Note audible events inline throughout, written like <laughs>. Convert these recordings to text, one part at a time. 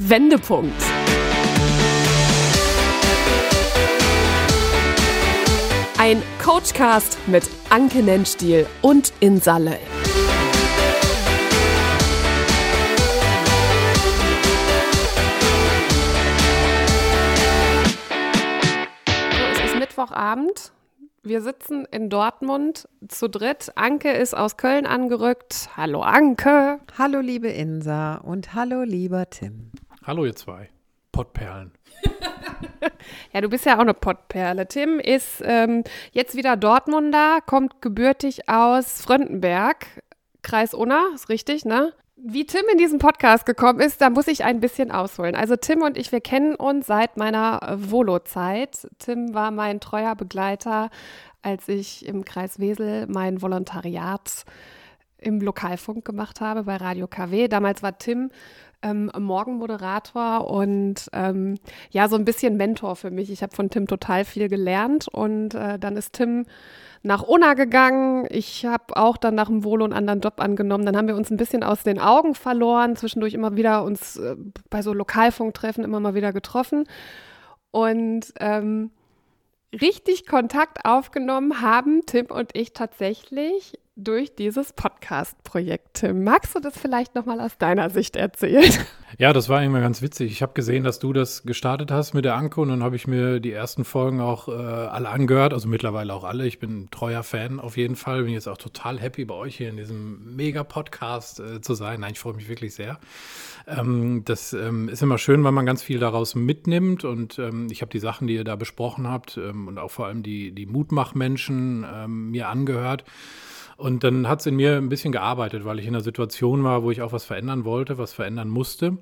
Wendepunkt. Ein Coachcast mit Anke Nennstiel und Insalle. Es ist Mittwochabend. Wir sitzen in Dortmund zu dritt. Anke ist aus Köln angerückt. Hallo Anke. Hallo liebe Insa und hallo lieber Tim. Hallo ihr zwei Pottperlen. <laughs> Ja, du bist ja auch eine Pottperle. Tim ist ähm, jetzt wieder Dortmunder, kommt gebürtig aus Fröndenberg, Kreis Unna, ist richtig, ne? Wie Tim in diesen Podcast gekommen ist, da muss ich ein bisschen ausholen. Also Tim und ich, wir kennen uns seit meiner Volo-Zeit. Tim war mein treuer Begleiter, als ich im Kreis Wesel mein Volontariat im Lokalfunk gemacht habe bei Radio KW. Damals war Tim ähm, Morgenmoderator und ähm, ja, so ein bisschen Mentor für mich. Ich habe von Tim total viel gelernt und äh, dann ist Tim nach Unna gegangen. Ich habe auch dann nach dem Volo einen anderen Job angenommen. Dann haben wir uns ein bisschen aus den Augen verloren, zwischendurch immer wieder uns äh, bei so Lokalfunktreffen immer mal wieder getroffen und ähm, richtig Kontakt aufgenommen haben Tim und ich tatsächlich durch dieses Podcast-Projekt. Magst du das vielleicht nochmal aus deiner Sicht erzählen? <laughs> Ja, das war immer ganz witzig. Ich habe gesehen, dass du das gestartet hast mit der Anke und dann habe ich mir die ersten Folgen auch äh, alle angehört, also mittlerweile auch alle. Ich bin ein treuer Fan auf jeden Fall. Bin jetzt auch total happy, bei euch hier in diesem Mega-Podcast äh, zu sein. Nein, ich freue mich wirklich sehr. Ähm, das ähm, ist immer schön, weil man ganz viel daraus mitnimmt und ähm, ich habe die Sachen, die ihr da besprochen habt ähm, und auch vor allem die, die Mutmachmenschen ähm, mir angehört. Und dann hat es in mir ein bisschen gearbeitet, weil ich in einer Situation war, wo ich auch was verändern wollte, was verändern musste.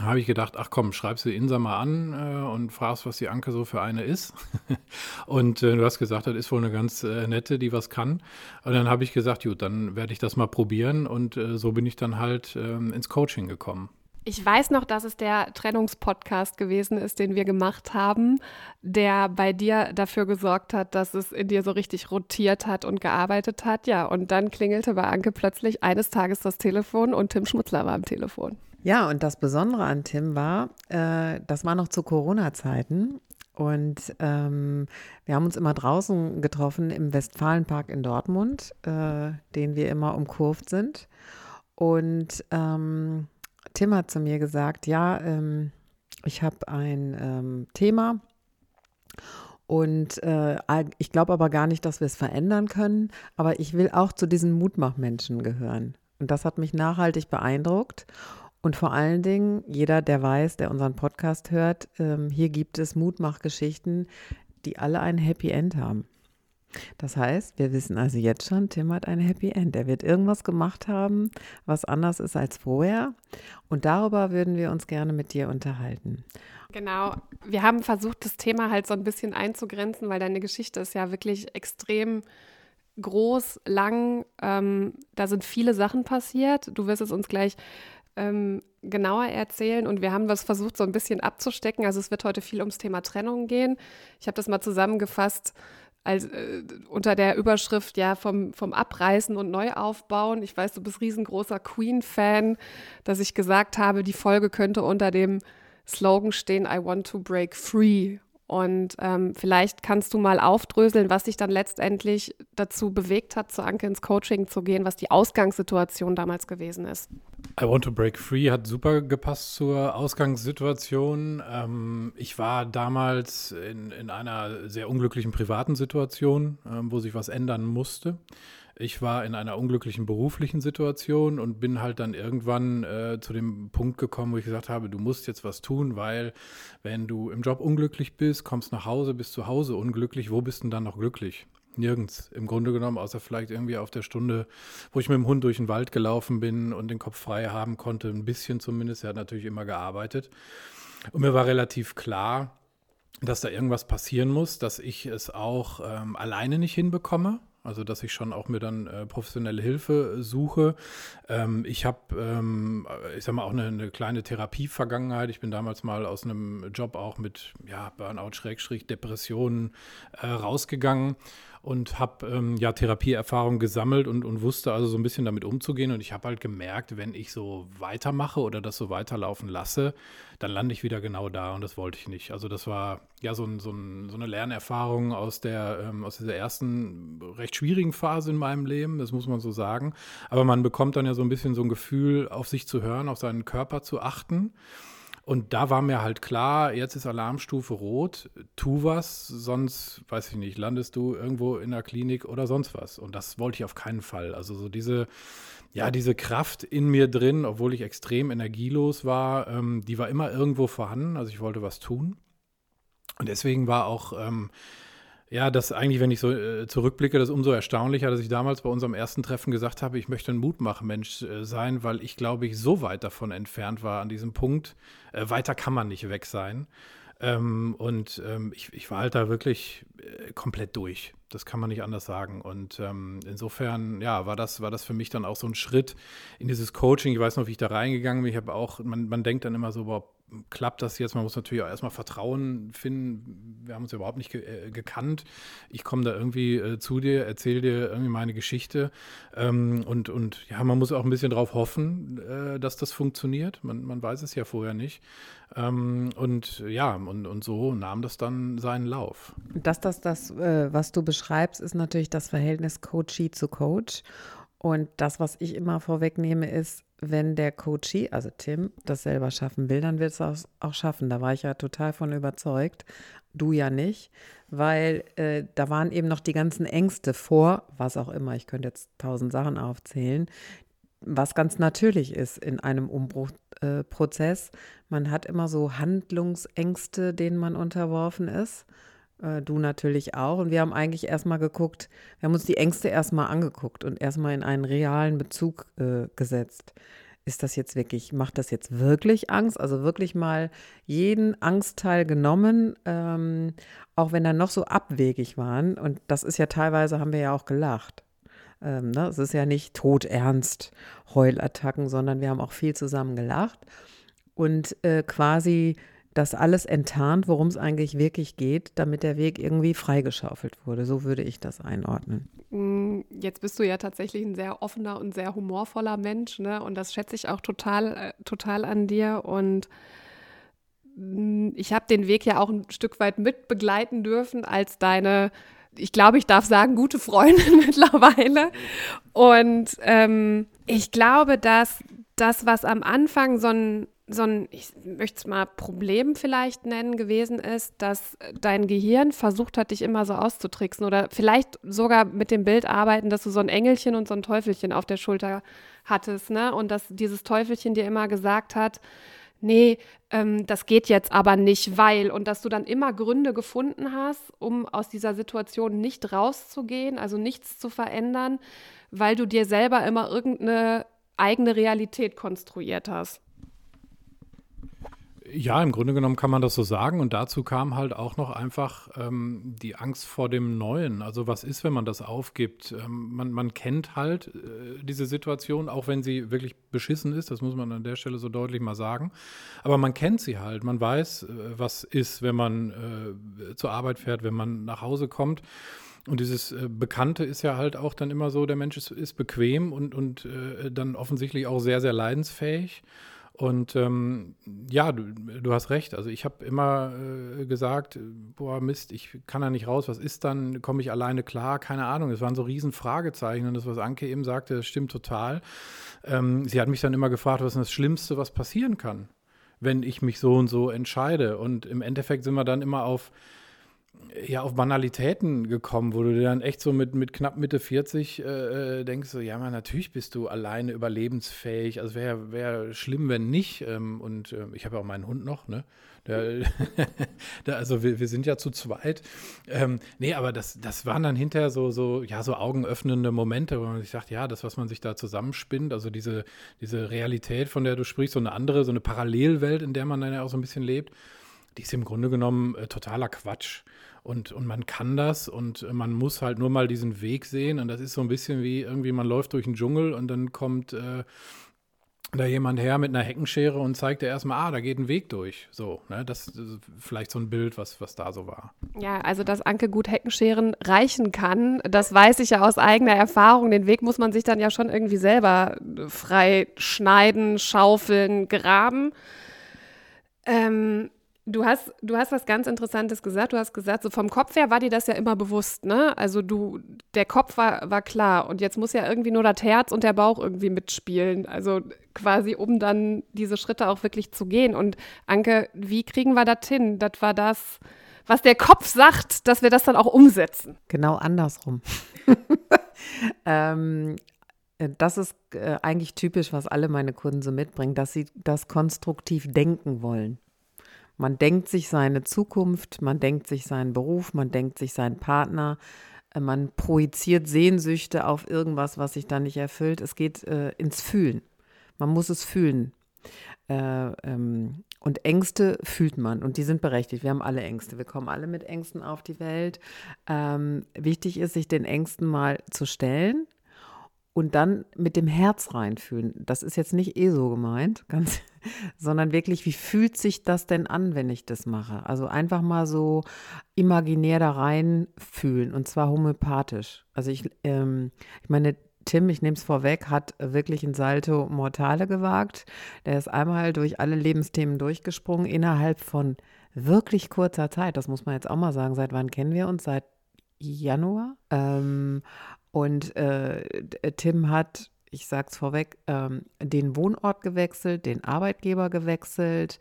Habe ich gedacht, ach komm, schreibst du Insa mal an äh, und fragst, was die Anke so für eine ist. <laughs> und äh, du hast gesagt, das ist wohl eine ganz äh, nette, die was kann. Und dann habe ich gesagt, gut, dann werde ich das mal probieren. Und äh, so bin ich dann halt ähm, ins Coaching gekommen. Ich weiß noch, dass es der Trennungspodcast gewesen ist, den wir gemacht haben, der bei dir dafür gesorgt hat, dass es in dir so richtig rotiert hat und gearbeitet hat. Ja, und dann klingelte bei Anke plötzlich eines Tages das Telefon und Tim Schmutzler war am Telefon. Ja, und das Besondere an Tim war, äh, das war noch zu Corona-Zeiten. Und ähm, wir haben uns immer draußen getroffen im Westfalenpark in Dortmund, äh, den wir immer umkurvt sind. Und ähm, Tim hat zu mir gesagt, ja, ähm, ich habe ein ähm, Thema und äh, ich glaube aber gar nicht, dass wir es verändern können, aber ich will auch zu diesen Mutmachmenschen gehören. Und das hat mich nachhaltig beeindruckt. Und vor allen Dingen, jeder, der weiß, der unseren Podcast hört, ähm, hier gibt es Mutmachgeschichten, die alle ein Happy End haben. Das heißt, wir wissen also jetzt schon, Tim hat ein Happy End. Er wird irgendwas gemacht haben, was anders ist als vorher. Und darüber würden wir uns gerne mit dir unterhalten. Genau. Wir haben versucht, das Thema halt so ein bisschen einzugrenzen, weil deine Geschichte ist ja wirklich extrem groß, lang. Ähm, da sind viele Sachen passiert. Du wirst es uns gleich ähm, genauer erzählen und wir haben das versucht, so ein bisschen abzustecken. Also es wird heute viel ums Thema Trennung gehen. Ich habe das mal zusammengefasst als, äh, unter der Überschrift ja vom, vom Abreißen und Neuaufbauen. Ich weiß, du bist riesengroßer Queen-Fan, dass ich gesagt habe, die Folge könnte unter dem Slogan stehen, I want to break free. Und ähm, vielleicht kannst du mal aufdröseln, was dich dann letztendlich dazu bewegt hat, zu Anke ins Coaching zu gehen, was die Ausgangssituation damals gewesen ist. I Want to Break Free hat super gepasst zur Ausgangssituation. Ähm, ich war damals in, in einer sehr unglücklichen privaten Situation, ähm, wo sich was ändern musste. Ich war in einer unglücklichen beruflichen Situation und bin halt dann irgendwann äh, zu dem Punkt gekommen, wo ich gesagt habe, du musst jetzt was tun, weil wenn du im Job unglücklich bist, kommst nach Hause, bist zu Hause unglücklich, wo bist denn dann noch glücklich? Nirgends, im Grunde genommen, außer vielleicht irgendwie auf der Stunde, wo ich mit dem Hund durch den Wald gelaufen bin und den Kopf frei haben konnte, ein bisschen zumindest. Er hat natürlich immer gearbeitet. Und mir war relativ klar, dass da irgendwas passieren muss, dass ich es auch ähm, alleine nicht hinbekomme. Also, dass ich schon auch mir dann äh, professionelle Hilfe suche. Ähm, ich habe, ähm, ich sag mal, auch eine, eine kleine Therapievergangenheit. Ich bin damals mal aus einem Job auch mit ja, Burnout, Schrägstrich, Depressionen äh, rausgegangen und habe ähm, ja Therapieerfahrung gesammelt und, und wusste also so ein bisschen damit umzugehen. Und ich habe halt gemerkt, wenn ich so weitermache oder das so weiterlaufen lasse, dann lande ich wieder genau da und das wollte ich nicht. Also das war ja so, ein, so, ein, so eine Lernerfahrung aus der ähm, aus dieser ersten recht schwierigen Phase in meinem Leben, das muss man so sagen. Aber man bekommt dann ja so ein bisschen so ein Gefühl, auf sich zu hören, auf seinen Körper zu achten. Und da war mir halt klar, jetzt ist Alarmstufe rot, tu was, sonst, weiß ich nicht, landest du irgendwo in der Klinik oder sonst was. Und das wollte ich auf keinen Fall. Also so diese, ja, diese Kraft in mir drin, obwohl ich extrem energielos war, ähm, die war immer irgendwo vorhanden. Also ich wollte was tun. Und deswegen war auch ähm, ja, das eigentlich, wenn ich so äh, zurückblicke, das umso erstaunlicher, dass ich damals bei unserem ersten Treffen gesagt habe, ich möchte ein Mutmachmensch äh, sein, weil ich, glaube ich, so weit davon entfernt war an diesem Punkt. Äh, weiter kann man nicht weg sein. Ähm, und ähm, ich, ich, war halt da wirklich äh, komplett durch. Das kann man nicht anders sagen. Und ähm, insofern, ja, war das, war das für mich dann auch so ein Schritt in dieses Coaching. Ich weiß noch, wie ich da reingegangen bin. Ich habe auch, man, man denkt dann immer so, boah, klappt das jetzt? Man muss natürlich auch erstmal Vertrauen finden. Wir haben uns ja überhaupt nicht ge äh, gekannt. Ich komme da irgendwie äh, zu dir, erzähle dir irgendwie meine Geschichte. Ähm, und, und ja, man muss auch ein bisschen darauf hoffen, äh, dass das funktioniert. Man, man weiß es ja vorher nicht. Ähm, und ja, und, und so nahm das dann seinen Lauf. Das, das, das, äh, was du beschreibst, ist natürlich das Verhältnis Coachee zu Coach. Und das, was ich immer vorwegnehme, ist, wenn der Coachee, also Tim, das selber schaffen will, dann wird es auch, auch, schaffen. Da war ich ja total von überzeugt. Du ja nicht, weil äh, da waren eben noch die ganzen Ängste vor, was auch immer. Ich könnte jetzt tausend Sachen aufzählen, was ganz natürlich ist in einem Umbruchprozess. Äh, man hat immer so Handlungsängste, denen man unterworfen ist. Äh, du natürlich auch. Und wir haben eigentlich erstmal geguckt, wir haben uns die Ängste erstmal angeguckt und erstmal in einen realen Bezug äh, gesetzt. Ist das jetzt wirklich, macht das jetzt wirklich Angst? Also wirklich mal jeden Angstteil genommen, ähm, auch wenn er noch so abwegig waren. Und das ist ja teilweise, haben wir ja auch gelacht. Ähm, ne? Es ist ja nicht todernst Heulattacken, sondern wir haben auch viel zusammen gelacht und äh, quasi das alles enttarnt, worum es eigentlich wirklich geht, damit der Weg irgendwie freigeschaufelt wurde. So würde ich das einordnen. Mm, jetzt bist du ja tatsächlich ein sehr offener und sehr humorvoller Mensch, ne? Und das schätze ich auch total, äh, total an dir. Und mm, ich habe den Weg ja auch ein Stück weit mit begleiten dürfen als deine, ich glaube, ich darf sagen, gute Freundin <laughs> mittlerweile. Und ähm, ich glaube, dass das, was am Anfang so ein so ein, ich möchte es mal Problem vielleicht nennen, gewesen ist, dass dein Gehirn versucht hat, dich immer so auszutricksen oder vielleicht sogar mit dem Bild arbeiten, dass du so ein Engelchen und so ein Teufelchen auf der Schulter hattest, ne? Und dass dieses Teufelchen dir immer gesagt hat, nee, ähm, das geht jetzt aber nicht, weil, und dass du dann immer Gründe gefunden hast, um aus dieser Situation nicht rauszugehen, also nichts zu verändern, weil du dir selber immer irgendeine eigene Realität konstruiert hast. Ja, im Grunde genommen kann man das so sagen. Und dazu kam halt auch noch einfach ähm, die Angst vor dem Neuen. Also was ist, wenn man das aufgibt? Ähm, man, man kennt halt äh, diese Situation, auch wenn sie wirklich beschissen ist. Das muss man an der Stelle so deutlich mal sagen. Aber man kennt sie halt. Man weiß, äh, was ist, wenn man äh, zur Arbeit fährt, wenn man nach Hause kommt. Und dieses äh, Bekannte ist ja halt auch dann immer so, der Mensch ist, ist bequem und, und äh, dann offensichtlich auch sehr, sehr leidensfähig. Und ähm, ja, du, du, hast recht. Also ich habe immer äh, gesagt, boah Mist, ich kann da nicht raus. Was ist dann? Komme ich alleine klar? Keine Ahnung. Es waren so riesen Fragezeichen. Und das, was Anke eben sagte, das stimmt total. Ähm, sie hat mich dann immer gefragt, was ist das Schlimmste, was passieren kann, wenn ich mich so und so entscheide. Und im Endeffekt sind wir dann immer auf ja auf Banalitäten gekommen, wo du dir dann echt so mit, mit knapp Mitte 40 äh, äh, denkst, so, ja, man, natürlich bist du alleine überlebensfähig. Also wäre wär schlimm, wenn nicht. Ähm, und äh, ich habe ja auch meinen Hund noch, ne? Der, <laughs> der, also wir, wir sind ja zu zweit. Ähm, nee, aber das, das waren dann hinterher so, so, ja, so augenöffnende Momente, wo man sich sagt, ja, das, was man sich da zusammenspinnt, also diese, diese Realität, von der du sprichst, so eine andere, so eine Parallelwelt, in der man dann ja auch so ein bisschen lebt, die ist im Grunde genommen äh, totaler Quatsch. Und, und man kann das und man muss halt nur mal diesen Weg sehen. Und das ist so ein bisschen wie irgendwie, man läuft durch den Dschungel und dann kommt, äh, da jemand her mit einer Heckenschere und zeigte erstmal, ah, da geht ein Weg durch. So, ne? Das ist vielleicht so ein Bild, was, was da so war. Ja, also dass Anke gut Heckenscheren reichen kann, das weiß ich ja aus eigener Erfahrung. Den Weg muss man sich dann ja schon irgendwie selber frei schneiden, schaufeln, graben. Ähm, Du hast, du hast was ganz Interessantes gesagt. Du hast gesagt, so vom Kopf her war dir das ja immer bewusst, ne? Also du, der Kopf war, war klar und jetzt muss ja irgendwie nur das Herz und der Bauch irgendwie mitspielen. Also quasi, um dann diese Schritte auch wirklich zu gehen. Und Anke, wie kriegen wir das hin? Das war das, was der Kopf sagt, dass wir das dann auch umsetzen. Genau andersrum. <laughs> ähm, das ist äh, eigentlich typisch, was alle meine Kunden so mitbringen, dass sie das konstruktiv denken wollen. Man denkt sich seine Zukunft, man denkt sich seinen Beruf, man denkt sich seinen Partner, äh, man projiziert Sehnsüchte auf irgendwas, was sich dann nicht erfüllt. Es geht äh, ins Fühlen. Man muss es fühlen. Äh, ähm, und Ängste fühlt man und die sind berechtigt. Wir haben alle Ängste. Wir kommen alle mit Ängsten auf die Welt. Ähm, wichtig ist, sich den Ängsten mal zu stellen und dann mit dem Herz reinfühlen. Das ist jetzt nicht eh so gemeint, <laughs> ganz, sondern wirklich, wie fühlt sich das denn an, wenn ich das mache? Also einfach mal so imaginär da reinfühlen und zwar homöopathisch. Also ich, ähm, ich meine, Tim, ich nehme es vorweg, hat wirklich ein Salto Mortale gewagt. Der ist einmal durch alle Lebensthemen durchgesprungen innerhalb von wirklich kurzer Zeit. Das muss man jetzt auch mal sagen. Seit wann kennen wir uns? Seit Januar. Ähm, und äh, Tim hat, ich sage es vorweg, ähm, den Wohnort gewechselt, den Arbeitgeber gewechselt,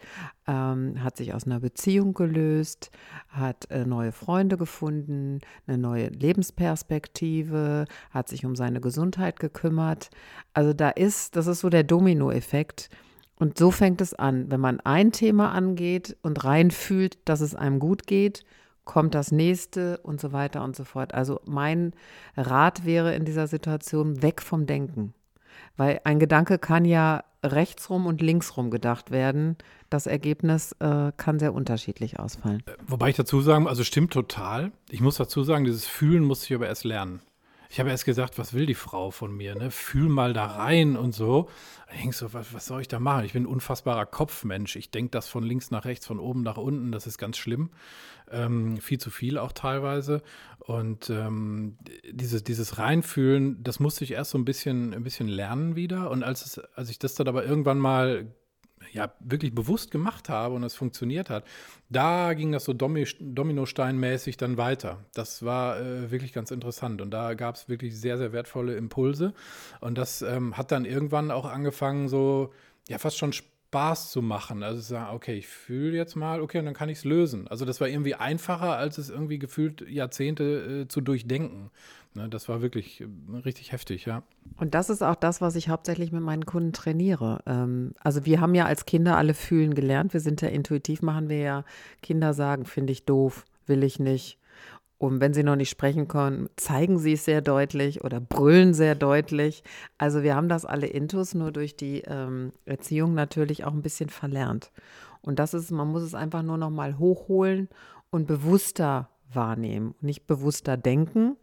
ähm, hat sich aus einer Beziehung gelöst, hat äh, neue Freunde gefunden, eine neue Lebensperspektive, hat sich um seine Gesundheit gekümmert. Also da ist, das ist so der Dominoeffekt. Und so fängt es an, wenn man ein Thema angeht und reinfühlt, dass es einem gut geht kommt das nächste und so weiter und so fort. Also mein Rat wäre in dieser Situation weg vom Denken. Weil ein Gedanke kann ja rechtsrum und linksrum gedacht werden. Das Ergebnis äh, kann sehr unterschiedlich ausfallen. Äh, wobei ich dazu sagen, also stimmt total. Ich muss dazu sagen, dieses Fühlen muss ich aber erst lernen. Ich habe erst gesagt, was will die Frau von mir? Ne? Fühl mal da rein und so. Ich denke so, was, was, soll ich da machen? Ich bin ein unfassbarer Kopfmensch. Ich denke das von links nach rechts, von oben nach unten. Das ist ganz schlimm. Ähm, viel zu viel auch teilweise. Und ähm, dieses, dieses Reinfühlen, das musste ich erst so ein bisschen, ein bisschen lernen wieder. Und als, es, als ich das dann aber irgendwann mal ja, wirklich bewusst gemacht habe und es funktioniert hat, da ging das so Dominosteinmäßig dann weiter. Das war äh, wirklich ganz interessant und da gab es wirklich sehr, sehr wertvolle Impulse und das ähm, hat dann irgendwann auch angefangen, so ja, fast schon Spaß zu machen. Also sagen, okay, ich fühle jetzt mal, okay, und dann kann ich es lösen. Also das war irgendwie einfacher, als es irgendwie gefühlt Jahrzehnte äh, zu durchdenken. Ne, das war wirklich äh, richtig heftig, ja. Und das ist auch das, was ich hauptsächlich mit meinen Kunden trainiere. Ähm, also wir haben ja als Kinder alle fühlen gelernt. Wir sind ja intuitiv, machen wir ja Kinder sagen, finde ich doof, will ich nicht. Und wenn sie noch nicht sprechen können, zeigen sie es sehr deutlich oder brüllen sehr deutlich. Also wir haben das alle intus, nur durch die ähm, Erziehung natürlich auch ein bisschen verlernt. Und das ist, man muss es einfach nur noch mal hochholen und bewusster wahrnehmen, nicht bewusster denken.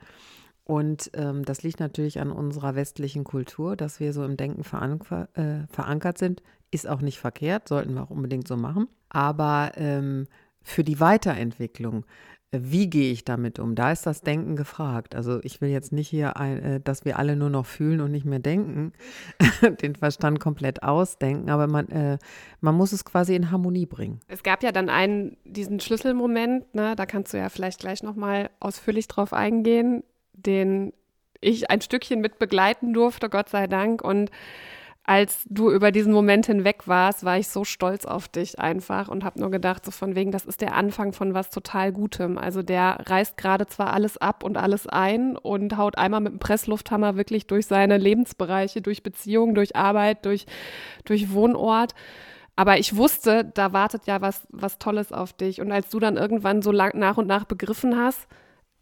Und ähm, das liegt natürlich an unserer westlichen Kultur, dass wir so im Denken veranker, äh, verankert sind. Ist auch nicht verkehrt, sollten wir auch unbedingt so machen. Aber ähm, für die Weiterentwicklung, wie gehe ich damit um? Da ist das Denken gefragt. Also ich will jetzt nicht hier, ein, äh, dass wir alle nur noch fühlen und nicht mehr denken, <laughs> den Verstand komplett ausdenken, aber man, äh, man muss es quasi in Harmonie bringen. Es gab ja dann einen, diesen Schlüsselmoment, ne, da kannst du ja vielleicht gleich nochmal ausführlich drauf eingehen, den ich ein Stückchen mit begleiten durfte, Gott sei Dank. Und als du über diesen Moment hinweg warst, war ich so stolz auf dich einfach und habe nur gedacht, so von wegen, das ist der Anfang von was total Gutem. Also der reißt gerade zwar alles ab und alles ein und haut einmal mit dem Presslufthammer wirklich durch seine Lebensbereiche, durch Beziehungen, durch Arbeit, durch, durch Wohnort. Aber ich wusste, da wartet ja was, was Tolles auf dich. Und als du dann irgendwann so lang, nach und nach begriffen hast,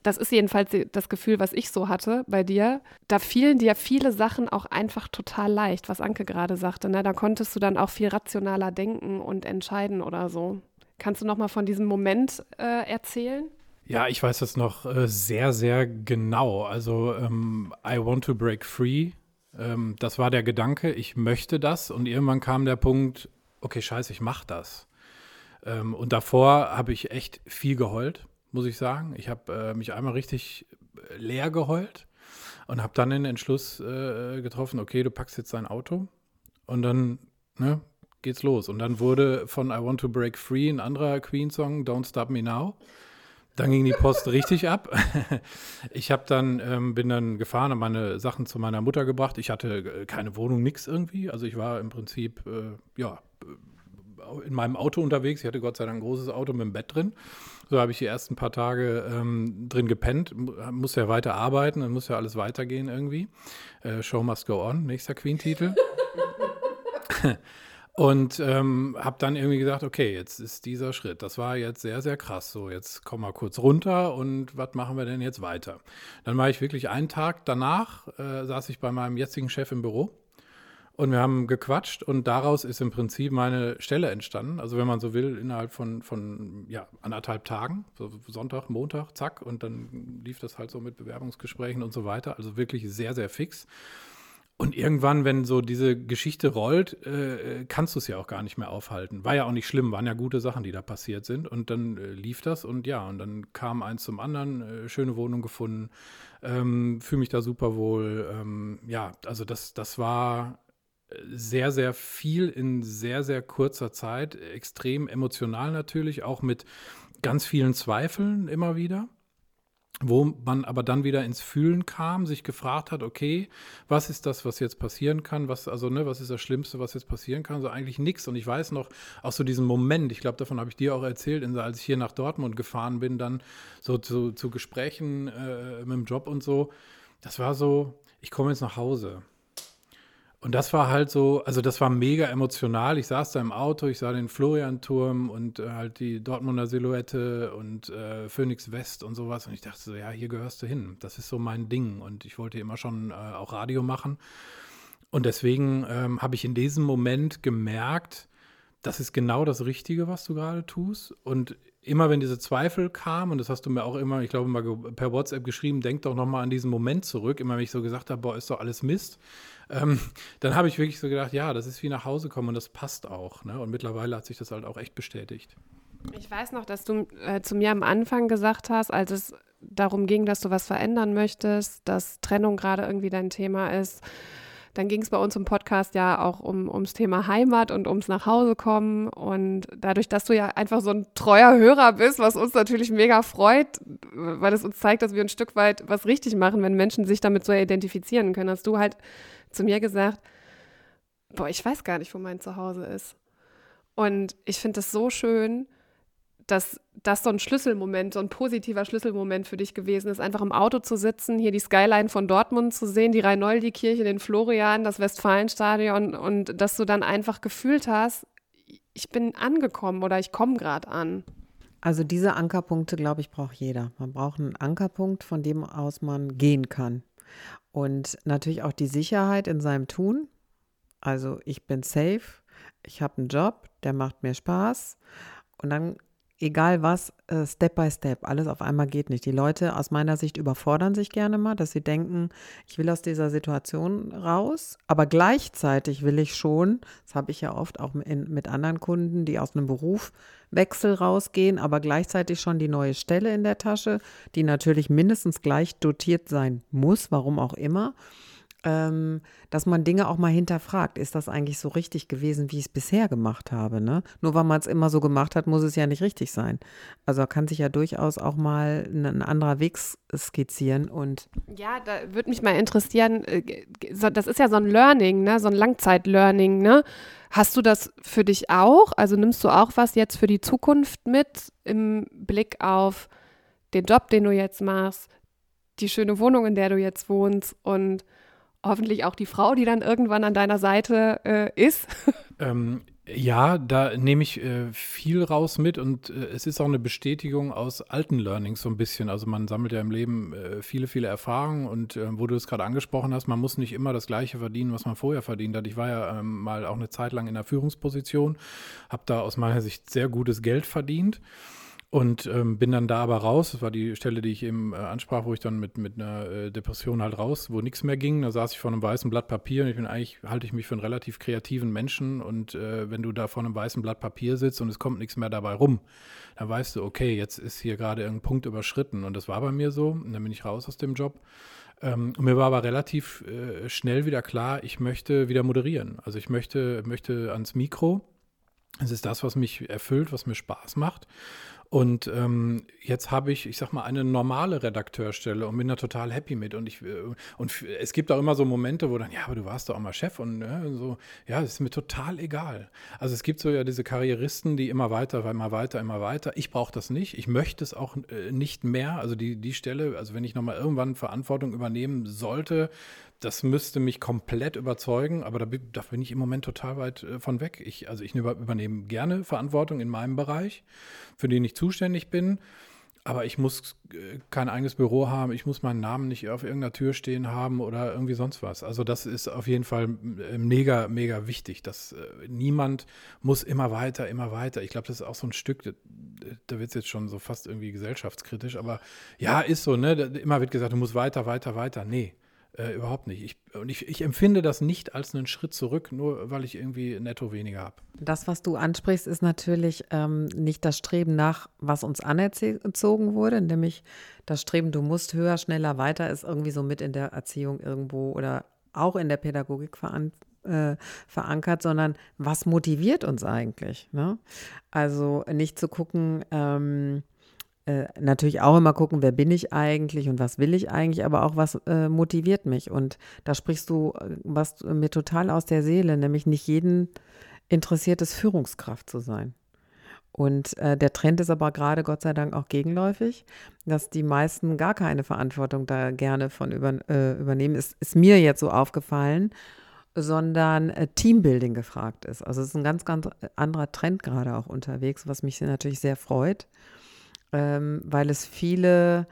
das ist jedenfalls das Gefühl, was ich so hatte bei dir. Da fielen dir viele Sachen auch einfach total leicht, was Anke gerade sagte. Ne? Da konntest du dann auch viel rationaler denken und entscheiden oder so. Kannst du noch mal von diesem Moment äh, erzählen? Ja, ich weiß das noch äh, sehr, sehr genau. Also ähm, I Want to Break Free Ähm, das war der Gedanke, ich möchte das. Und irgendwann kam der Punkt, okay, scheiße, ich mache das. Ähm, und davor habe ich echt viel geheult, muss ich sagen. Ich habe äh, mich einmal richtig leer geheult und habe dann den Entschluss äh, getroffen, okay, du packst jetzt dein Auto und dann ne, geht's los. Und dann wurde von I Want to Break Free ein anderer Queen-Song, Don't Stop Me Now. Dann ging die Post <laughs> richtig ab. Ich habe dann, ähm, bin dann gefahren und meine Sachen zu meiner Mutter gebracht. Ich hatte äh, keine Wohnung, nichts irgendwie. Also ich war im Prinzip, äh, ja, in meinem Auto unterwegs. Ich hatte Gott sei Dank ein großes Auto mit dem Bett drin. So habe ich die ersten paar Tage ähm, drin gepennt. Muss ja weiter arbeiten, dann muss ja alles weitergehen irgendwie. Äh, Show must go on, nächster Queen-Titel. <laughs> Und ähm, habe dann irgendwie gesagt, okay, jetzt ist dieser Schritt. Das war jetzt sehr, sehr krass. So, jetzt komm mal kurz runter und was machen wir denn jetzt weiter? Dann war ich wirklich einen Tag danach, äh, saß ich bei meinem jetzigen Chef im Büro und wir haben gequatscht und daraus ist im Prinzip meine Stelle entstanden. Also wenn man so will, innerhalb von, von ja, anderthalb Tagen, so Sonntag, Montag, zack, und dann lief das halt so mit Bewerbungsgesprächen und so weiter. Also wirklich sehr, sehr fix. Und irgendwann, wenn so diese Geschichte rollt, äh, kannst du es ja auch gar nicht mehr aufhalten. War ja auch nicht schlimm, waren ja gute Sachen, die da passiert sind. Und dann äh, lief das und ja, und dann kam eins zum anderen, äh, schöne Wohnung gefunden, ähm, fühle mich da super wohl. Ähm, ja, also das, das war sehr, sehr viel in sehr, sehr kurzer Zeit, extrem emotional natürlich, auch mit ganz vielen Zweifeln immer wieder wo man aber dann wieder ins Fühlen kam, sich gefragt hat, okay, was ist das, was jetzt passieren kann? Was, also, ne, was ist das Schlimmste, was jetzt passieren kann? So eigentlich nichts. Und ich weiß noch, auch so diesen Moment, ich glaube, davon habe ich dir auch erzählt, als ich hier nach Dortmund gefahren bin, dann so zu, zu Gesprächen äh, mit dem Job und so. Das war so, ich komme jetzt nach Hause. Und das war halt so, also das war mega emotional. Ich saß da im Auto, ich sah den Florianturm und äh, halt die Dortmunder Silhouette und äh, Phoenix West und sowas. Und ich dachte so, ja, hier gehörst du hin. Das ist so mein Ding. Und ich wollte immer schon äh, auch Radio machen. Und deswegen ähm, habe ich in diesem Moment gemerkt, das ist genau das Richtige, was du gerade tust. Und immer wenn diese Zweifel kamen, und das hast du mir auch immer, ich glaube, mal per WhatsApp geschrieben, denk doch nochmal an diesen Moment zurück, immer wenn ich so gesagt habe, boah, ist doch alles Mist, ähm, dann habe ich wirklich so gedacht, ja, das ist wie nach Hause kommen und das passt auch. Ne? Und mittlerweile hat sich das halt auch echt bestätigt. Ich weiß noch, dass du äh, zu mir am Anfang gesagt hast, als es darum ging, dass du was verändern möchtest, dass Trennung gerade irgendwie dein Thema ist, dann ging es bei uns im Podcast ja auch um, ums Thema Heimat und ums Nachhausekommen. Und dadurch, dass du ja einfach so ein treuer Hörer bist, was uns natürlich mega freut, weil es uns zeigt, dass wir ein Stück weit was richtig machen, wenn Menschen sich damit so identifizieren können, hast du halt zu mir gesagt, boah, ich weiß gar nicht, wo mein Zuhause ist. Und ich finde es so schön, dass das so ein Schlüsselmoment, so ein positiver Schlüsselmoment für dich gewesen ist, einfach im Auto zu sitzen, hier die Skyline von Dortmund zu sehen, die Rheinoldi-Kirche, den Florian, das Westfalenstadion und dass du dann einfach gefühlt hast, ich bin angekommen oder ich komme gerade an. Also diese Ankerpunkte, glaube ich, braucht jeder. Man braucht einen Ankerpunkt, von dem aus man gehen kann. Und natürlich auch die Sicherheit in seinem Tun. Also ich bin safe, ich habe einen Job, der macht mir Spaß. Und dann egal was, äh, Step by Step, alles auf einmal geht nicht. Die Leute aus meiner Sicht überfordern sich gerne mal, dass sie denken, ich will aus dieser Situation raus, aber gleichzeitig will ich schon, das habe ich ja oft auch in, mit anderen Kunden, die aus einem Berufwechsel rausgehen, aber gleichzeitig schon die neue Stelle in der Tasche, die natürlich mindestens gleich dotiert sein muss, warum auch immer ähm, dass man Dinge auch mal hinterfragt. Ist das eigentlich so richtig gewesen, wie ich es bisher gemacht habe? Ne? Nur weil man es immer so gemacht hat, muss es ja nicht richtig sein. Also kann sich ja durchaus auch mal ein, ein anderer Weg skizzieren und ja, da würde mich mal interessieren. Äh, das ist ja so ein Learning, ne? so ein Langzeit-Learning. Ne? Hast du das für dich auch? Also nimmst du auch was jetzt für die Zukunft mit im Blick auf den Job, den du jetzt machst, die schöne Wohnung, in der du jetzt wohnst und hoffentlich auch die Frau, die dann irgendwann an deiner Seite äh, ist. <laughs> Ähm, ja, da nehme ich äh, viel raus mit und äh, es ist auch eine Bestätigung aus alten Learnings so ein bisschen. Also man sammelt ja im Leben äh, viele, viele Erfahrungen und äh, wo du es gerade angesprochen hast, man muss nicht immer das Gleiche verdienen, was man vorher verdient hat. Ich war ja ähm, mal auch eine Zeit lang in der Führungsposition, habe da aus meiner Sicht sehr gutes Geld verdient Und ähm, bin dann da aber raus. Das war die Stelle, die ich eben äh, ansprach, wo ich dann mit, mit einer äh, Depression halt raus, wo nichts mehr ging. Da saß ich vor einem weißen Blatt Papier und ich bin eigentlich, halte ich mich für einen relativ kreativen Menschen. Und äh, wenn du da vor einem weißen Blatt Papier sitzt und es kommt nichts mehr dabei rum, dann weißt du, okay, jetzt ist hier gerade irgendein Punkt überschritten. Und das war bei mir so. Und dann bin ich raus aus dem Job. Ähm, mir war aber relativ äh, schnell wieder klar, ich möchte wieder moderieren. Also ich möchte, möchte ans Mikro. Es ist das, was mich erfüllt, was mir Spaß macht. Und ähm, jetzt habe ich, ich sag mal, eine normale Redakteurstelle und bin da total happy mit. Und ich äh, und es gibt auch immer so Momente, wo dann, ja, aber du warst doch auch mal Chef und äh, so, ja, das ist mir total egal. Also es gibt so ja diese Karrieristen, die immer weiter, immer weiter, immer weiter. Ich brauche das nicht. Ich möchte es auch äh, nicht mehr. Also die, die Stelle, also wenn ich nochmal irgendwann Verantwortung übernehmen sollte, das müsste mich komplett überzeugen, aber da, da bin ich im Moment total weit äh, von weg. Ich, also ich übernehme gerne Verantwortung in meinem Bereich, für den ich zuständig bin. Aber ich muss äh, kein eigenes Büro haben, ich muss meinen Namen nicht auf irgendeiner Tür stehen haben oder irgendwie sonst was. Also das ist auf jeden Fall äh, mega, mega wichtig. Dass niemand muss immer weiter, immer weiter. Ich glaube, das ist auch so ein Stück, da, da wird es jetzt schon so fast irgendwie gesellschaftskritisch, aber ja, ist so, ne? Immer wird gesagt, du musst weiter, weiter, weiter. Nee. Äh, überhaupt nicht. Ich, und ich, ich, empfinde das nicht als einen Schritt zurück, nur weil ich irgendwie netto weniger habe. Das, was du ansprichst, ist natürlich ähm, nicht das Streben nach, was uns anerzogen wurde, nämlich das Streben, du musst höher, schneller, weiter, ist irgendwie so mit in der Erziehung irgendwo oder auch in der Pädagogik veran äh, verankert, sondern was motiviert uns eigentlich? Ne? Also nicht zu gucken, ähm, äh, natürlich auch immer gucken, wer bin ich eigentlich und was will ich eigentlich, aber auch was äh, motiviert mich. Und da sprichst du äh, was mir total aus der Seele, nämlich nicht jeden interessiert es, Führungskraft zu sein. Und äh, der Trend ist aber gerade Gott sei Dank auch gegenläufig, dass die meisten gar keine Verantwortung da gerne von über, äh, übernehmen. Ist, ist mir jetzt so aufgefallen, sondern Teambuilding gefragt ist. Also es ist ein ganz, ganz anderer Trend gerade auch unterwegs, was mich natürlich sehr freut ähm, weil es viele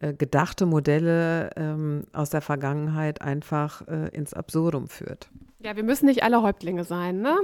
äh, gedachte Modelle ähm, aus der Vergangenheit einfach äh, ins Absurdum führt. Ja, wir müssen nicht alle Häuptlinge sein, ne?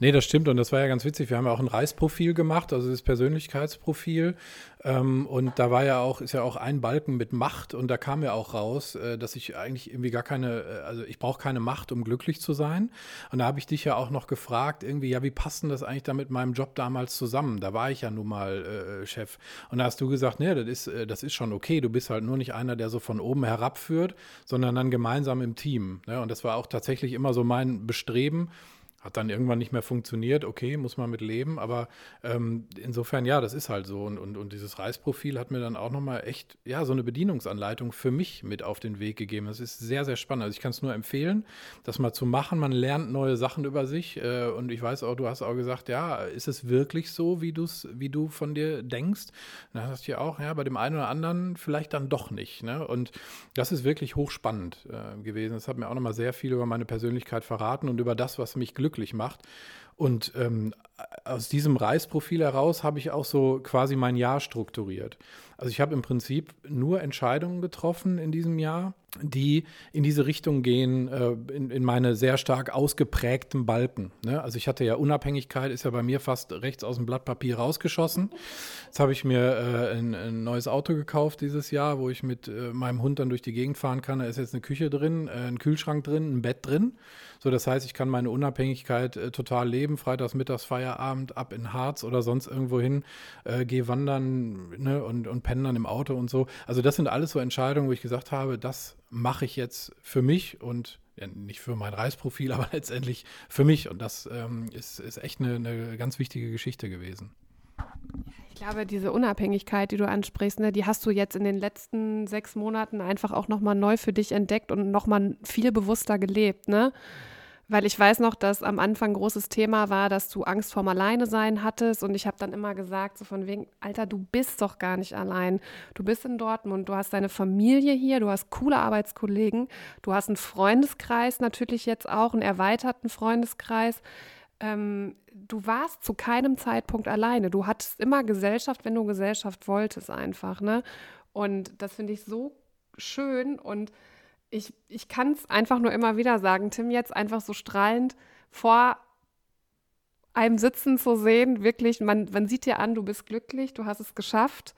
Nee, das stimmt und das war ja ganz witzig. Wir haben ja auch ein Reisprofil gemacht, also das Persönlichkeitsprofil. Ähm, und da war ja auch, ist ja auch ein Balken mit Macht und da kam ja auch raus, äh, dass ich eigentlich irgendwie gar keine, äh, also ich brauche keine Macht, um glücklich zu sein. Und da habe ich dich ja auch noch gefragt, irgendwie, ja, wie passt denn das eigentlich da mit meinem Job damals zusammen? Da war ich ja nun mal äh, Chef. Und da hast du gesagt, nee, das ist, äh, das ist schon okay. Du bist halt nur nicht einer, der so von oben herabführt, sondern dann gemeinsam im Team. Ne? Und das war auch tatsächlich immer so mein Bestreben hat dann irgendwann nicht mehr funktioniert, okay, muss man mit leben, aber ähm, insofern, ja, das ist halt so. Und, und, und dieses Reisprofil hat mir dann auch nochmal echt, ja, so eine Bedienungsanleitung für mich mit auf den Weg gegeben. Das ist sehr, sehr spannend. Also ich kann es nur empfehlen, das mal zu machen. Man lernt neue Sachen über sich. Äh, und ich weiß auch, du hast auch gesagt, ja, ist es wirklich so, wie, du's, wie du von dir denkst? dann hast du ja auch, ja, bei dem einen oder anderen vielleicht dann doch nicht. Ne? Und das ist wirklich hochspannend äh, gewesen. Das hat mir auch nochmal sehr viel über meine Persönlichkeit verraten und über das, was mich glücklich glücklich macht. Und ähm, aus diesem Reisprofil heraus habe ich auch so quasi mein Jahr strukturiert. Also ich habe im Prinzip nur Entscheidungen getroffen in diesem Jahr, die in diese Richtung gehen, äh, in, in, meine sehr stark ausgeprägten Balken. Ne? Also ich hatte ja Unabhängigkeit, ist ja bei mir fast rechts aus dem Blatt Papier rausgeschossen. Jetzt habe ich mir äh, ein, ein, neues Auto gekauft dieses Jahr, wo ich mit äh, meinem Hund dann durch die Gegend fahren kann. Da ist jetzt eine Küche drin, ein Kühlschrank drin, ein Bett drin. So, das heißt, ich kann meine Unabhängigkeit total leben. Freitags, mittags, Feierabend, ab in Harz oder sonst irgendwo hin, äh, gehe wandern ne, und, und penne dann im Auto und so. Also das sind alles so Entscheidungen, wo ich gesagt habe, das mache ich jetzt für mich und ja, nicht für mein Reisprofil, <laughs> aber letztendlich für mich. Und das ähm, ist, ist echt eine, eine ganz wichtige Geschichte gewesen. Ich glaube, diese Unabhängigkeit, die du ansprichst, ne, die hast du jetzt in den letzten sechs Monaten einfach auch nochmal neu für dich entdeckt und nochmal viel bewusster gelebt, ne? Weil ich weiß noch, dass am Anfang großes Thema war, dass du Angst vorm Alleinesein hattest. Und ich habe dann immer gesagt, so von wegen, Alter, du bist doch gar nicht allein. Du bist in Dortmund, du hast deine Familie hier, du hast coole Arbeitskollegen, du hast einen Freundeskreis natürlich jetzt auch, einen erweiterten Freundeskreis. Ähm, du warst zu keinem Zeitpunkt alleine. Du hattest immer Gesellschaft, wenn du Gesellschaft wolltest einfach. Ne? Und das finde ich so schön und ich, ich kann es einfach nur immer wieder sagen, Tim, jetzt einfach so strahlend vor einem Sitzen zu sehen, wirklich, man, man sieht dir an, du bist glücklich, du hast es geschafft.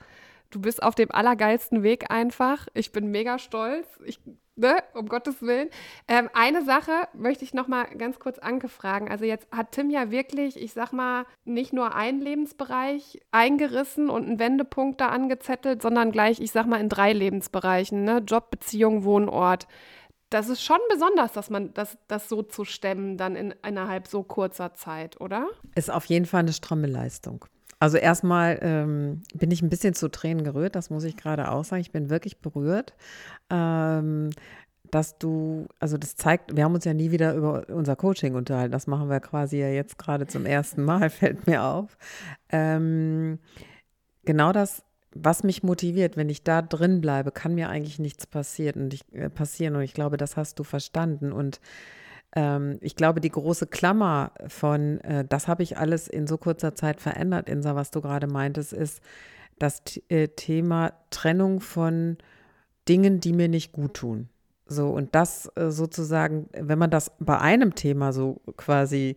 Du bist auf dem allergeilsten Weg einfach. Ich bin mega stolz. Ich, ne, um Gottes Willen. Ähm, eine Sache möchte ich noch mal ganz kurz Anke fragen. Also jetzt hat Tim ja wirklich, ich sag mal, nicht nur einen Lebensbereich eingerissen und einen Wendepunkt da angezettelt, sondern gleich, ich sag mal, in drei Lebensbereichen, ne? Job, Beziehung, Wohnort das ist schon besonders, dass man das, das so zu stemmen dann in, innerhalb so kurzer Zeit, oder? Ist auf jeden Fall eine stramme Leistung. Also erstmal ähm, bin ich ein bisschen zu Tränen gerührt, das muss ich gerade auch sagen. Ich bin wirklich berührt. Ähm, dass du, also das zeigt, wir haben uns ja nie wieder über unser Coaching unterhalten. Das machen wir quasi ja jetzt gerade zum ersten Mal, <laughs> fällt mir auf. Ähm, genau das was mich motiviert, wenn ich da drin bleibe, kann mir eigentlich nichts passieren und ich, äh, passieren. Und ich glaube, das hast du verstanden. Und ich glaube, die große Klammer von, äh, das habe ich alles in so kurzer Zeit verändert, Insa, was du gerade meintest, ist das äh, Thema Trennung von Dingen, die mir nicht gut tun. So, und das äh, sozusagen, wenn man das bei einem Thema so quasi,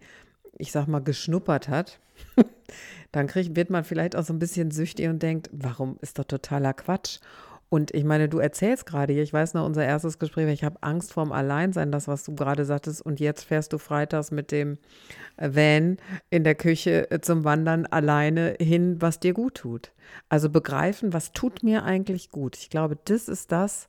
ich sag mal, geschnuppert hat, <laughs> dann krieg, wird man vielleicht auch so ein bisschen süchtig und denkt, warum ist doch totaler Quatsch? Und ich meine, du erzählst gerade hier, ich weiß noch, unser erstes Gespräch, ich habe Angst vorm Alleinsein, das, was du gerade sagtest. Und jetzt fährst du freitags mit dem Van in der Küche äh, zum Wandern alleine hin, was dir gut tut. Also begreifen, was tut mir eigentlich gut. Ich glaube, das ist das,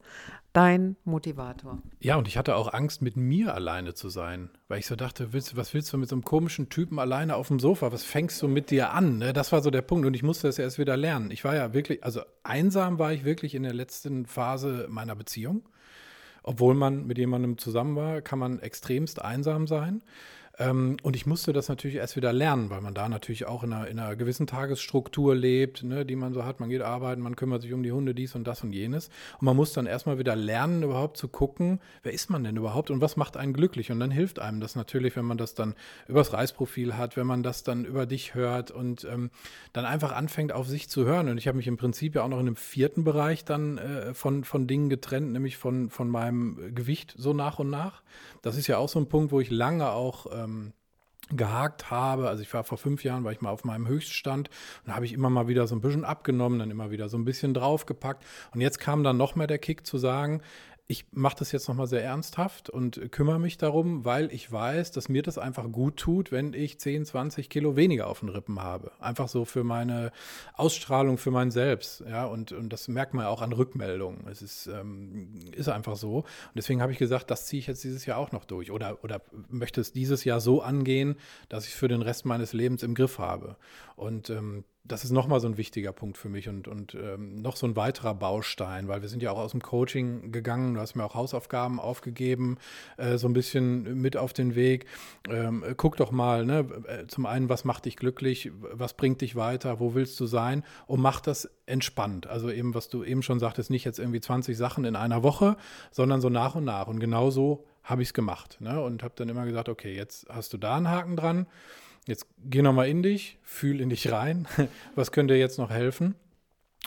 dein Motivator. Ja, und ich hatte auch Angst, mit mir alleine zu sein, weil ich so dachte, willst, was willst du mit so einem komischen Typen alleine auf dem Sofa? Was fängst du mit dir an? Ne? Das war so der Punkt und ich musste das erst wieder lernen. Ich war ja wirklich, also einsam war ich wirklich in der letzten Phase meiner Beziehung. Obwohl man mit jemandem zusammen war, kann man extremst einsam sein. Ähm, und ich musste das natürlich erst wieder lernen, weil man da natürlich auch in einer, in einer gewissen Tagesstruktur lebt, ne, die man so hat. Man geht arbeiten, man kümmert sich um die Hunde, dies und das und jenes. Und man muss dann erstmal wieder lernen, überhaupt zu gucken, wer ist man denn überhaupt und was macht einen glücklich. Und dann hilft einem das natürlich, wenn man das dann übers Reisprofil hat, wenn man das dann über dich hört und ähm, dann einfach anfängt, auf sich zu hören. Und ich habe mich im Prinzip ja auch noch in einem vierten Bereich dann äh, von, von Dingen getrennt, nämlich von, von meinem Gewicht so nach und nach. Das ist ja auch so ein Punkt, wo ich lange auch ähm, gehakt habe. Also ich war vor fünf Jahren, war ich mal auf meinem Höchststand und habe ich immer mal wieder so ein bisschen abgenommen, dann immer wieder so ein bisschen draufgepackt. Und jetzt kam dann noch mehr der Kick zu sagen, ich mache das jetzt nochmal sehr ernsthaft und kümmere mich darum, weil ich weiß, dass mir das einfach gut tut, wenn ich 10, 20 Kilo weniger auf den Rippen habe. Einfach so für meine Ausstrahlung, für mein Selbst. Ja, und, und das merkt man ja auch an Rückmeldungen. Es ist, ähm, ist einfach so. Und deswegen habe ich gesagt, das ziehe ich jetzt dieses Jahr auch noch durch. Oder, oder möchte es dieses Jahr so angehen, dass ich es für den Rest meines Lebens im Griff habe. Und ähm, das ist nochmal so ein wichtiger Punkt für mich und, und ähm, noch so ein weiterer Baustein, weil wir sind ja auch aus dem Coaching gegangen, du hast mir auch Hausaufgaben aufgegeben, äh, so ein bisschen mit auf den Weg. Ähm, guck doch mal, ne, äh, zum einen, was macht dich glücklich, was bringt dich weiter, wo willst du sein und mach das entspannt. Also eben, was du eben schon sagtest, nicht jetzt irgendwie 20 Sachen in einer Woche, sondern so nach und nach. Und genau so habe ich es gemacht ne? und habe dann immer gesagt, okay, jetzt hast du da einen Haken dran Jetzt geh nochmal in dich, fühl in dich rein. <laughs> Was könnte dir jetzt noch helfen?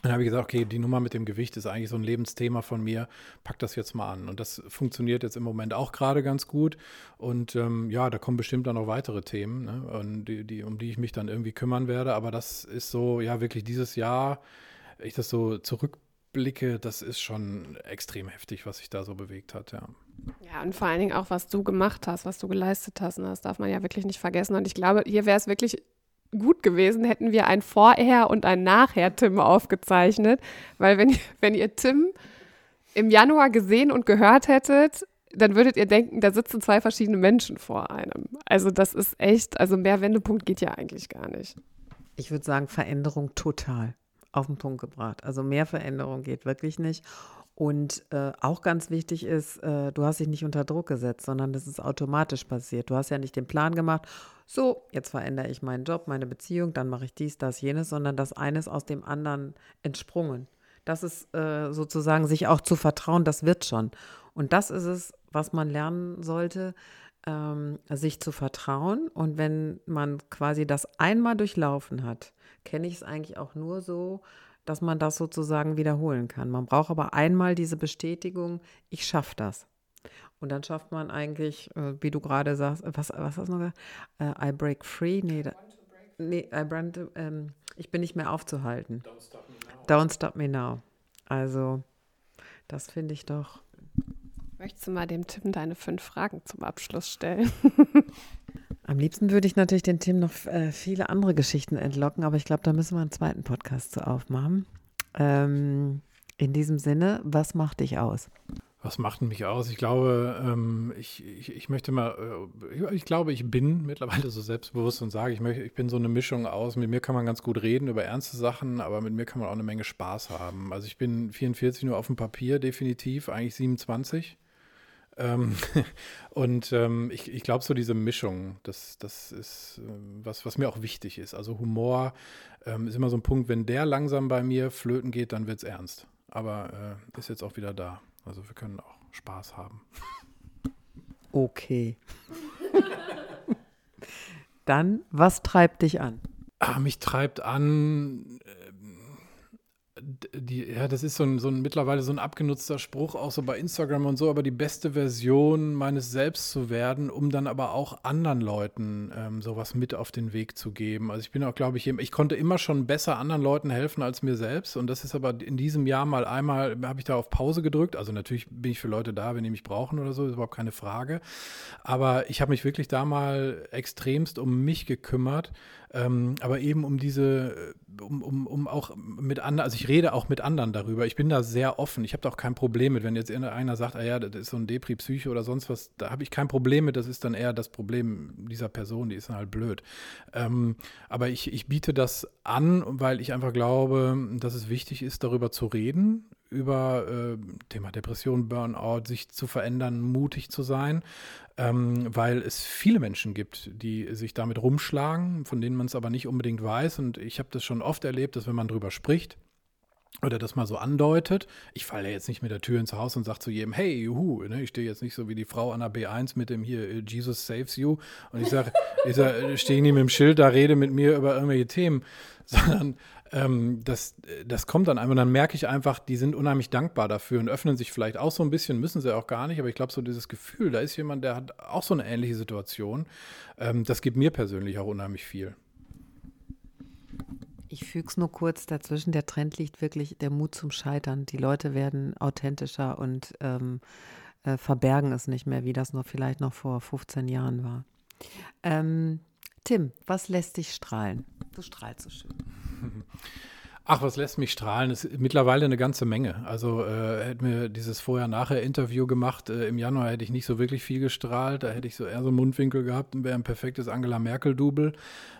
Dann habe ich gesagt, okay, die Nummer mit dem Gewicht ist eigentlich so ein Lebensthema von mir. Pack das jetzt mal an. Und das funktioniert jetzt im Moment auch gerade ganz gut. Und ähm, ja, da kommen bestimmt dann noch weitere Themen, ne, die, die, um die ich mich dann irgendwie kümmern werde. Aber das ist so, ja, wirklich dieses Jahr, ich das so zurückblicke, das ist schon extrem heftig, was sich da so bewegt hat, ja. Ja, und vor allen Dingen auch, was du gemacht hast, was du geleistet hast. Ne? Das darf man ja wirklich nicht vergessen. Und ich glaube, hier wäre es wirklich gut gewesen, hätten wir ein Vorher und ein Nachher Tim aufgezeichnet. Weil wenn, <laughs> wenn ihr Tim im Januar gesehen und gehört hättet, dann würdet ihr denken, da sitzen zwei verschiedene Menschen vor einem. Also das ist echt, also mehr Wendepunkt geht ja eigentlich gar nicht. Ich würde sagen, Veränderung total auf den Punkt gebracht. Also mehr Veränderung geht wirklich nicht. Und äh, auch ganz wichtig ist, äh, du hast dich nicht unter Druck gesetzt, sondern das ist automatisch passiert. Du hast ja nicht den Plan gemacht, so, jetzt verändere ich meinen Job, meine Beziehung, dann mache ich dies, das, jenes, sondern das eine ist aus dem anderen entsprungen. Das ist äh, sozusagen sich auch zu vertrauen, das wird schon. Und das ist es, was man lernen sollte, ähm, sich zu vertrauen. Und wenn man quasi das einmal durchlaufen hat, kenne ich es eigentlich auch nur so, dass man das sozusagen wiederholen kann. Man braucht aber einmal diese Bestätigung, ich schaffe das. Und dann schafft man eigentlich, äh, wie du gerade sagst, was, was hast du noch gesagt? Äh, I break free? Nee, da, nee I brand, ähm, ich bin nicht mehr aufzuhalten. Don't stop me now. Don't stop me now. Also, das finde ich doch. Möchtest du mal dem Tim deine fünf Fragen zum Abschluss stellen? <laughs> Am liebsten würde ich natürlich den Tim noch äh, viele andere Geschichten entlocken, aber ich glaube, da müssen wir einen zweiten Podcast zu aufmachen. Ähm, in diesem Sinne, was macht dich aus? Was macht mich aus? Ich glaube, ähm, ich, ich, ich, möchte mal, äh, ich glaube, ich bin mittlerweile so selbstbewusst und sage, ich, möchte, ich bin so eine Mischung aus. Mit mir kann man ganz gut reden über ernste Sachen, aber mit mir kann man auch eine Menge Spaß haben. Also ich bin 44 nur auf dem Papier, definitiv, eigentlich 27. Ähm, <laughs> und ähm, ich, ich glaube, so diese Mischung, das, das ist äh, was, was mir auch wichtig ist. Also Humor ähm, ist immer so ein Punkt, wenn der langsam bei mir flöten geht, dann wird es ernst. Aber äh, ist jetzt auch wieder da. Also wir können auch Spaß haben. <laughs> Okay. <laughs> Dann, was treibt dich an? Ah, mich treibt an, die, ja, das ist so ein, so ein mittlerweile so ein abgenutzter Spruch, auch so bei Instagram und so, aber die beste Version meines Selbst zu werden, um dann aber auch anderen Leuten ähm, sowas mit auf den Weg zu geben. Also ich bin auch, glaube ich, ich konnte immer schon besser anderen Leuten helfen als mir selbst und das ist aber in diesem Jahr mal einmal, habe ich da auf Pause gedrückt. Also natürlich bin ich für Leute da, wenn die mich brauchen oder so, ist überhaupt keine Frage. Aber ich habe mich wirklich da mal extremst um mich gekümmert ähm, aber eben um diese, äh, um, um, um auch mit anderen, also ich rede auch mit anderen darüber. Ich bin da sehr offen. Ich habe da auch kein Problem mit, wenn jetzt einer sagt, ah ja, das ist so ein Depri-Psyche oder sonst was, da habe ich kein Problem mit. Das ist dann eher das Problem dieser Person, die ist dann halt blöd. Ähm, aber ich, ich biete das an, weil ich einfach glaube, dass es wichtig ist, darüber zu reden, über äh, Thema Depression, Burnout, sich zu verändern, mutig zu sein, ähm, weil es viele Menschen gibt, die sich damit rumschlagen, von denen man es aber nicht unbedingt weiß. Und ich habe das schon oft erlebt, dass wenn man drüber spricht, oder das mal so andeutet. Ich falle ja jetzt nicht mit der Tür ins Haus und sage zu jedem, hey, juhu, ne? ich stehe jetzt nicht so wie die Frau an der B1 mit dem hier, äh, Jesus saves you. Und ich sage, ich sag, äh, stehe nie mit dem Schild da, rede mit mir über irgendwelche Themen, <laughs> sondern ähm, das, das kommt dann einfach, dann merke ich einfach, die sind unheimlich dankbar dafür und öffnen sich vielleicht auch so ein bisschen, müssen sie auch gar nicht, aber ich glaube, so dieses Gefühl, da ist jemand, der hat auch so eine ähnliche Situation, ähm, das gibt mir persönlich auch unheimlich viel. Ich füge es nur kurz dazwischen. Der Trend liegt wirklich der Mut zum Scheitern. Die Leute werden authentischer und ähm, äh, verbergen es nicht mehr, wie das noch vielleicht noch vor 15 Jahren war. Ähm, Tim, was lässt dich strahlen? Du strahlst so schön. <laughs> Ach, was lässt mich strahlen? Das ist mittlerweile eine ganze Menge. Also äh, hätten wir dieses Vorher-Nachher-Interview gemacht. Äh, Im Januar hätte ich nicht so wirklich viel gestrahlt. Da hätte ich so eher so einen Mundwinkel gehabt und wäre ein perfektes Angela Merkel-Double.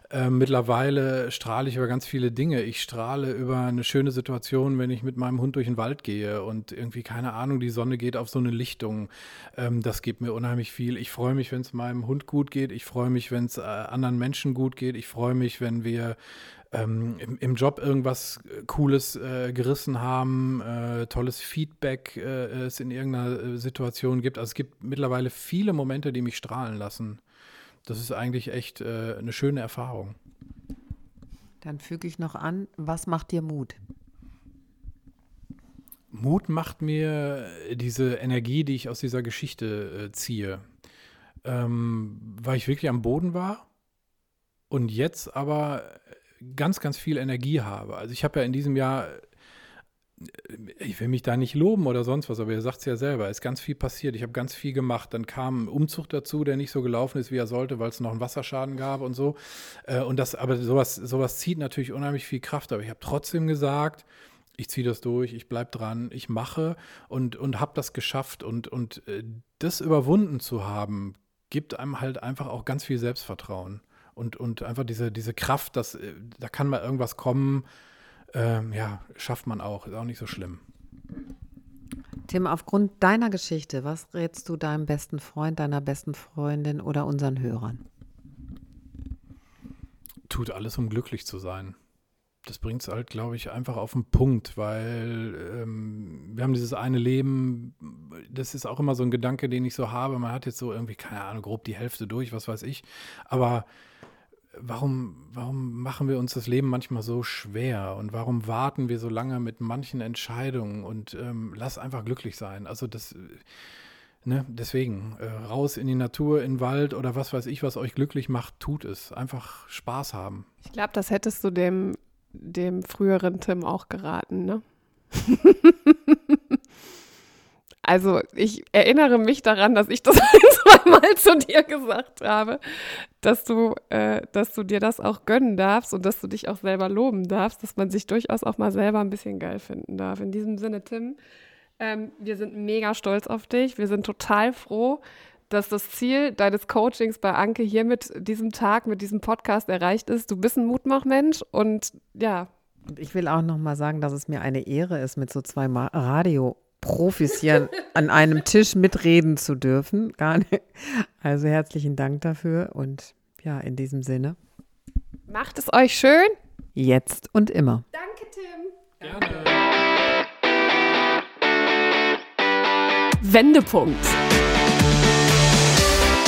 Äh, mittlerweile strahle ich über ganz viele Dinge. Ich strahle über eine schöne Situation, wenn ich mit meinem Hund durch den Wald gehe und irgendwie, keine Ahnung, die Sonne geht auf so eine Lichtung. Ähm, das gibt mir unheimlich viel. Ich freue mich, wenn es meinem Hund gut geht. Ich freue mich, wenn es äh, anderen Menschen gut geht. Ich freue mich, wenn wir ähm, im, im, Job irgendwas äh, Cooles äh, gerissen haben, äh, tolles Feedback äh, es in irgendeiner äh, Situation gibt. Also es gibt mittlerweile viele Momente, die mich strahlen lassen. Das ist eigentlich echt äh, eine schöne Erfahrung. Dann füge ich noch an, was macht dir Mut? Mut macht mir diese Energie, die ich aus dieser Geschichte ziehe. Ähm, weil ich wirklich am Boden war und jetzt aber ganz, ganz viel Energie habe. Also ich habe ja in diesem Jahr, ich will mich da nicht loben oder sonst was, aber ihr sagt es ja selber, ist ganz viel passiert. Ich habe ganz viel gemacht. Dann kam ein Umzug dazu, der nicht so gelaufen ist, wie er sollte, weil es noch einen Wasserschaden gab und so. Äh, und das, aber sowas, sowas zieht natürlich unheimlich viel Kraft. Aber ich habe trotzdem gesagt, ich ziehe das durch, ich bleibe dran, ich mache und, und habe das geschafft. Und, und äh, das überwunden zu haben, gibt einem halt einfach auch ganz viel Selbstvertrauen und, und einfach diese, diese Kraft, dass äh, da kann mal irgendwas kommen, ähm, ja, schafft man auch, ist auch nicht so schlimm. Tim, aufgrund deiner Geschichte, was rätst du deinem besten Freund, deiner besten Freundin oder unseren Hörern? Tut alles, um glücklich zu sein. Das bringt es halt, glaube ich, einfach auf den Punkt, weil ähm, wir haben dieses eine Leben, das ist auch immer so ein Gedanke, den ich so habe. Man hat jetzt so irgendwie, keine Ahnung, grob die Hälfte durch, was weiß ich. Aber warum, warum machen wir uns das Leben manchmal so schwer und warum warten wir so lange mit manchen Entscheidungen und ähm, lass einfach glücklich sein. Also das, Ne, deswegen, äh, raus in die Natur, in den Wald oder was weiß ich, was euch glücklich macht, tut es. Einfach Spaß haben. Ich glaube, das hättest du dem, dem früheren Tim auch geraten, ne? <laughs> also ich erinnere mich daran, dass ich das <laughs> ein, zweimal zu dir gesagt habe, dass du, äh, dass du dir das auch gönnen darfst und dass du dich auch selber loben darfst, dass man sich durchaus auch mal selber ein bisschen geil finden darf. In diesem Sinne, Tim, ähm, wir sind mega stolz auf dich. Wir sind total froh, dass das Ziel deines Coachings bei Anke hier mit diesem Tag, mit diesem Podcast erreicht ist. Du bist ein Mutmachmensch und ja. Und ich will auch noch mal sagen, dass es mir eine Ehre ist, mit so zwei Radio-Profis hier an einem Tisch mitreden zu dürfen. Gar nicht. Also herzlichen Dank dafür und ja, in diesem Sinne. Macht es euch schön. Jetzt und immer. Danke, Tim. Gerne. Wendepunkt.